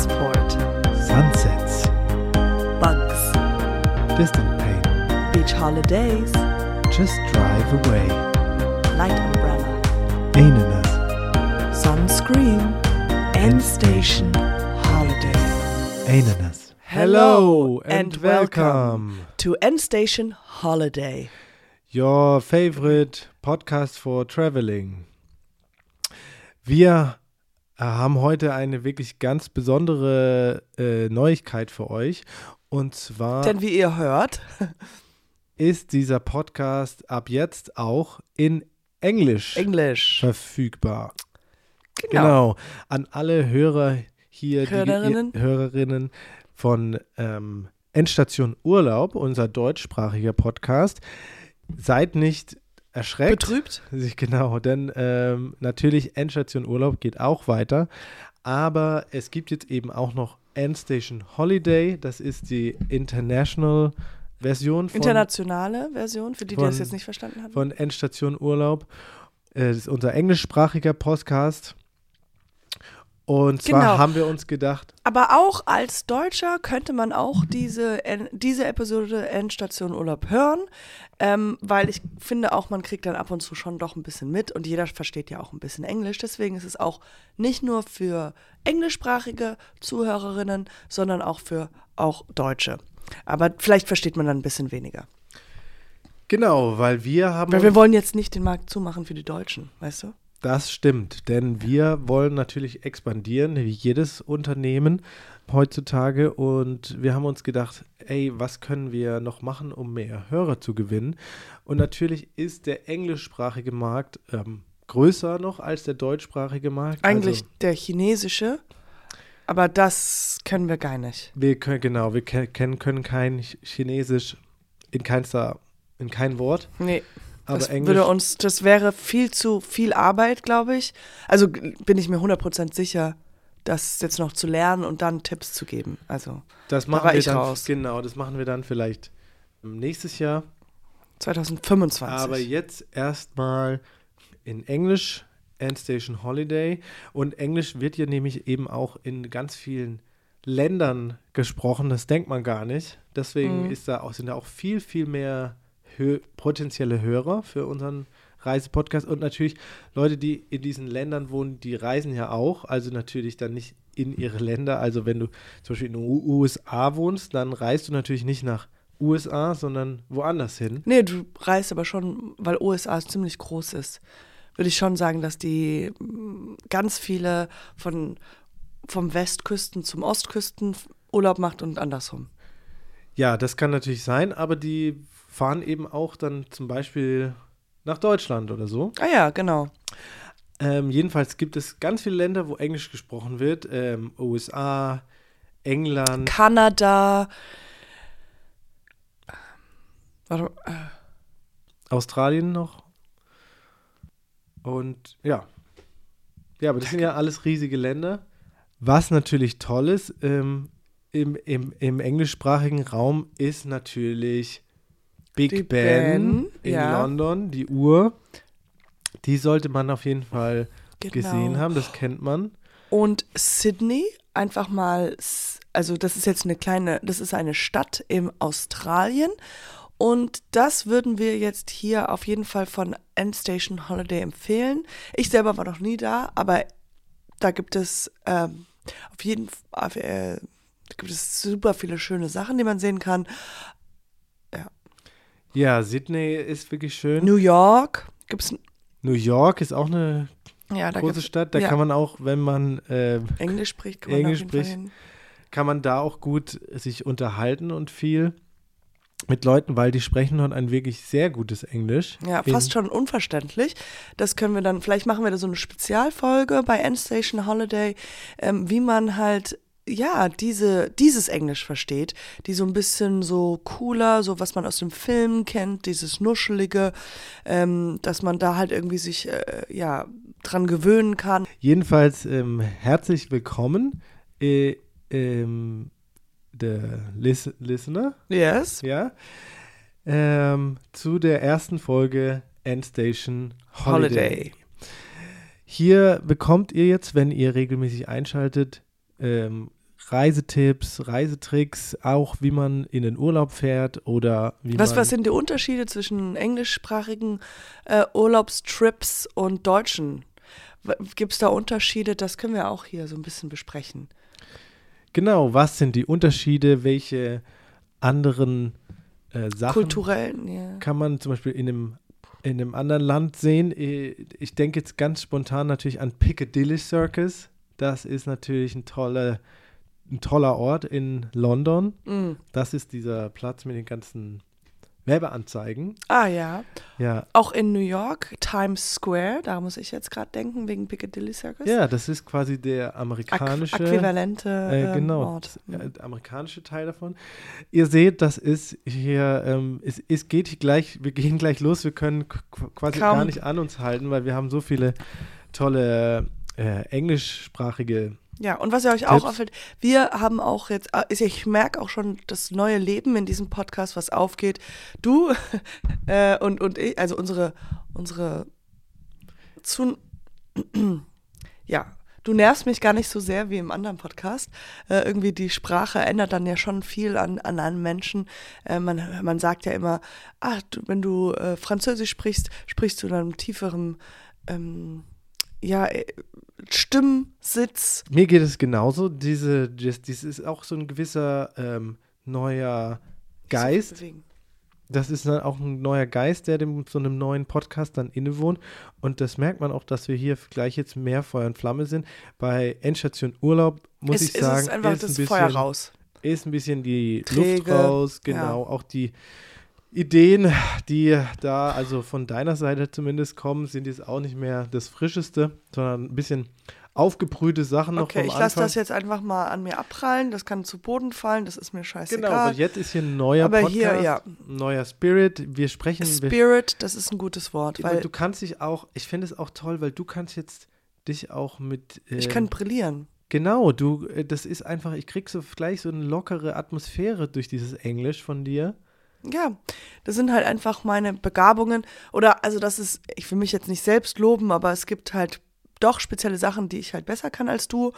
Passport. Sunsets, Bugs. distant pain, Beach holidays. just drive away. Light umbrella. Ananas, Sunscreen. End station. Holiday. ananas. Hello and welcome. To End Station Holiday. Your favorite podcast for traveling. Wir haben heute eine wirklich ganz besondere äh, Neuigkeit für euch. Und zwar Denn wie ihr hört, ist dieser Podcast ab jetzt auch in Englisch Englisch. verfügbar. Genau. Genau. An alle Hörer hier, die Hörerinnen. Hörerinnen von ähm, Endstation Urlaub, unser deutschsprachiger Podcast. Seid nicht erschreckt. Betrübt? Sich- Genau, denn ähm, natürlich Endstation Urlaub geht auch weiter. Aber es gibt jetzt eben auch noch Endstation Holiday. Das ist die International Version von, Internationale Version, für die, die das von- jetzt nicht verstanden haben. von Endstation Urlaub. Äh, Das ist unser englischsprachiger Podcast. Und zwar Genau. haben wir uns gedacht, Aber auch als Deutscher könnte man auch diese, diese Episode Endstation Urlaub hören, ähm, weil ich finde auch, man kriegt dann ab und zu schon doch ein bisschen mit und jeder versteht ja auch ein bisschen Englisch. Deswegen ist es auch nicht nur für englischsprachige Zuhörerinnen, sondern auch für auch Deutsche. Aber vielleicht versteht man dann ein bisschen weniger. genau, weil wir haben. Weil wir wollen jetzt nicht den Markt zumachen für die Deutschen, weißt du? Das stimmt, denn wir wollen natürlich expandieren, wie jedes Unternehmen heutzutage. Und wir haben uns gedacht, ey, was können wir noch machen, um mehr Hörer zu gewinnen? Und natürlich ist der englischsprachige Markt ähm, größer noch als der deutschsprachige Markt. Eigentlich Also, der chinesische, aber das können wir gar nicht. wir können, genau, wir ke- kennen, können kein Ch- Chinesisch in keinster, in kein Wort. Nee. Aber das Englisch. würde uns, das wäre viel zu viel Arbeit, glaube ich. Also bin ich mir 100% sicher, das jetzt noch zu lernen und dann Tipps zu geben. Also das da machen war wir ich dann, raus. Genau, das machen wir dann vielleicht nächstes Jahr. 2025. Aber jetzt erstmal in Englisch, Endstation Holiday. Und Englisch wird ja nämlich eben auch in ganz vielen Ländern gesprochen. Das denkt man gar nicht. Deswegen Mhm. ist da auch, sind da auch viel, viel mehr hö potenzielle Hörer für unseren Reisepodcast. Und natürlich Leute, die in diesen Ländern wohnen, die reisen ja auch. Also natürlich dann nicht in ihre Länder. Also wenn du zum Beispiel in den USA wohnst, dann reist du natürlich nicht nach USA, sondern woanders hin. nee, du reist aber schon, weil USA ziemlich groß ist, würde ich schon sagen, dass die mm, ganz viele von vom Westküsten zum Ostküsten Urlaub macht und andersrum. Ja, das kann natürlich sein, aber die fahren eben auch dann zum Beispiel nach Deutschland oder so. Ah ja, genau. Ähm, jedenfalls gibt es ganz viele Länder, wo Englisch gesprochen wird. Ähm, USA, England. Kanada. Warte, mal, äh, Australien noch. Und ja. Ja, aber das sind ja alles riesige Länder. Was natürlich toll ist ähm, im, im, im englischsprachigen Raum ist natürlich Big Die Ben, Ben, in ja. London, die Uhr. Die sollte man auf jeden Fall Genau. gesehen haben, das kennt man. Und Sydney, einfach mal, also das ist jetzt eine kleine, das ist eine Stadt in Australien. Und das würden wir jetzt hier auf jeden Fall von Endstation Holiday empfehlen. Ich selber war noch nie da, aber da gibt es ähm, auf jeden Fall, äh, gibt es super viele schöne Sachen, die man sehen kann. Ja, Sydney ist wirklich schön. New York gibt es, New York ist auch eine ja, große gibt's, Stadt. Da ja. kann man auch, wenn man äh, Englisch spricht, kann man Englisch spricht. kann man da auch gut sich unterhalten und viel mit Leuten, weil die sprechen dort ein wirklich sehr gutes Englisch. Ja, In- fast schon unverständlich. Das können wir dann, vielleicht machen wir da so eine Spezialfolge bei Endstation Holiday, ähm, wie man halt, ja, diese, dieses Englisch versteht, die so ein bisschen so cooler, so was man aus dem Film kennt, dieses Nuschelige, ähm, dass man da halt irgendwie sich, äh, ja, dran gewöhnen kann. Jedenfalls ähm, herzlich willkommen, äh, ähm, der Lis Listener, Yes. ja, ähm, zu der ersten Folge Endstation Holiday. Holiday. Hier bekommt ihr jetzt, wenn ihr regelmäßig einschaltet, ähm, Reisetipps, Reisetricks, auch wie man in den Urlaub fährt oder wie Was, man. was sind die Unterschiede zwischen englischsprachigen äh, Urlaubstrips und deutschen? Gibt es da Unterschiede? Das können wir auch hier so ein bisschen besprechen. Genau, was sind die Unterschiede? Welche anderen äh, Sachen Kulturellen, ja. kann man zum Beispiel in einem, in einem anderen Land sehen? Ich denke jetzt ganz spontan natürlich an Piccadilly Circus. Das ist natürlich ein toller, ein toller Ort in London. Mm. Das ist dieser Platz mit den ganzen Werbeanzeigen. Ah ja. Ja, Auch in New York, Times Square, da muss ich jetzt gerade denken, wegen Piccadilly Circus. ja, das ist quasi der Äqu amerikanische. äquivalente Äh, ähm, genau, Ort. äh, der amerikanische Teil davon. Ihr seht, das ist hier, ähm, es, es geht hier gleich, wir gehen gleich los, wir können qu- quasi Kaum. gar nicht an uns halten, weil wir haben so viele tolle äh, englischsprachige, Ja, und was ihr euch auch Tipps. auffällt, wir haben auch jetzt, äh, ich merke auch schon das neue Leben in diesem Podcast, was aufgeht. Du äh, und, und ich, also unsere, unsere zu, ja, du nervst mich gar nicht so sehr wie im anderen Podcast. Äh, irgendwie die Sprache ändert dann ja schon viel an, an einem Menschen. Äh, man, man sagt ja immer, ah, du, wenn du äh, Französisch sprichst, sprichst du dann mit tieferem, ähm, ja, äh, Stimmsitz. mir geht es genauso, diese, das, das ist auch so ein gewisser ähm, neuer Geist, das ist dann auch ein neuer Geist, der dem so einem neuen Podcast dann innewohnt. Und das merkt man auch, dass wir hier gleich jetzt mehr Feuer und Flamme sind. Bei Endstation Urlaub muss es, ich sagen, es ist einfach ist das ein bisschen, Feuer raus. ist ein bisschen die Träge, Luft raus, genau. Auch die Ideen, die da also von deiner Seite zumindest kommen, sind jetzt auch nicht mehr das Frischeste, sondern ein bisschen aufgebrühte Sachen noch Okay, ich lasse das jetzt einfach mal an mir abprallen. Das kann zu Boden fallen, das ist mir Genau, scheißegal. aber jetzt ist hier ein neuer Aber Podcast, hier, ja. neuer Spirit. Wir sprechen, wir Spirit, das ist ein gutes Wort, Weil du kannst dich auch, ich finde es auch toll, weil du kannst jetzt dich auch mit. Äh, ich kann brillieren. Genau, du, äh, das ist einfach, ich krieg so gleich so eine lockere Atmosphäre durch dieses Englisch von dir. Ja, das sind halt einfach meine Begabungen. Oder, also das ist, ich will mich jetzt nicht selbst loben, aber es gibt halt doch spezielle Sachen, die ich halt besser kann als du.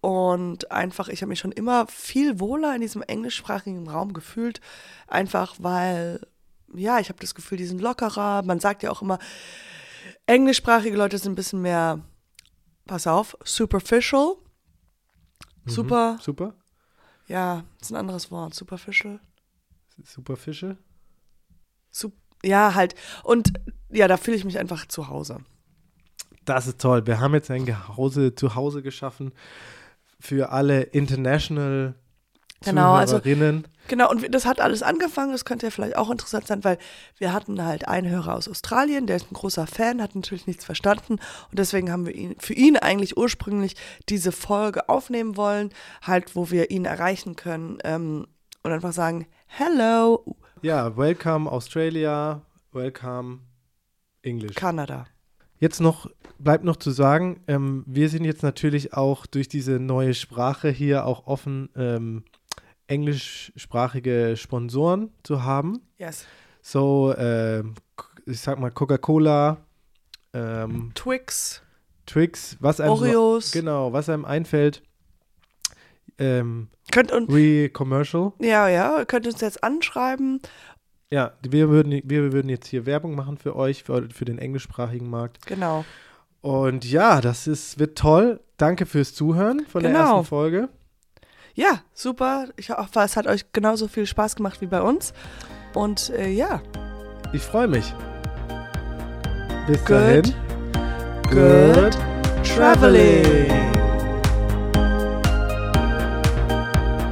Und einfach, ich habe mich schon immer viel wohler in diesem englischsprachigen Raum gefühlt. Einfach weil, ja, ich habe das Gefühl, die sind lockerer. Man sagt ja auch immer, englischsprachige Leute sind ein bisschen mehr, pass auf, superficial. Super, Super. ja, ist ein anderes Wort, superficial. Super Fische. Sup ja, halt. Und ja, da fühle ich mich einfach zu Hause. Das ist toll. Wir haben jetzt ein Gehause, Zuhause geschaffen für alle International Genau, also-. Genau, und das hat alles angefangen, das könnte ja vielleicht auch interessant sein, weil wir hatten halt einen Hörer aus Australien, der ist ein großer Fan, hat natürlich nichts verstanden und deswegen haben wir ihn, für ihn eigentlich ursprünglich diese Folge aufnehmen wollen, halt, wo wir ihn erreichen können ähm, und einfach sagen, hello, Ja, welcome Australia, welcome English. Kanada. Jetzt noch, bleibt noch zu sagen, ähm, wir sind jetzt natürlich auch durch diese neue Sprache hier auch offen, ähm, englischsprachige Sponsoren zu haben. Yes. So, ähm, ich sag mal Coca-Cola, ähm, Twix, Twix, was einem Oreos. So, genau, was einem einfällt. Ähm, Könnt und Re-Commercial. ja, ja, könnt uns jetzt anschreiben. Ja, wir würden, wir würden jetzt hier Werbung machen für euch, für, für den englischsprachigen Markt. Genau. Und ja, das ist, wird toll. Danke fürs Zuhören von der Genau. ersten Folge. Ja, super. Ich hoffe, es hat euch genauso viel Spaß gemacht wie bei uns. Und äh, ja, Ich freue mich. Bis Good. dahin. good traveling.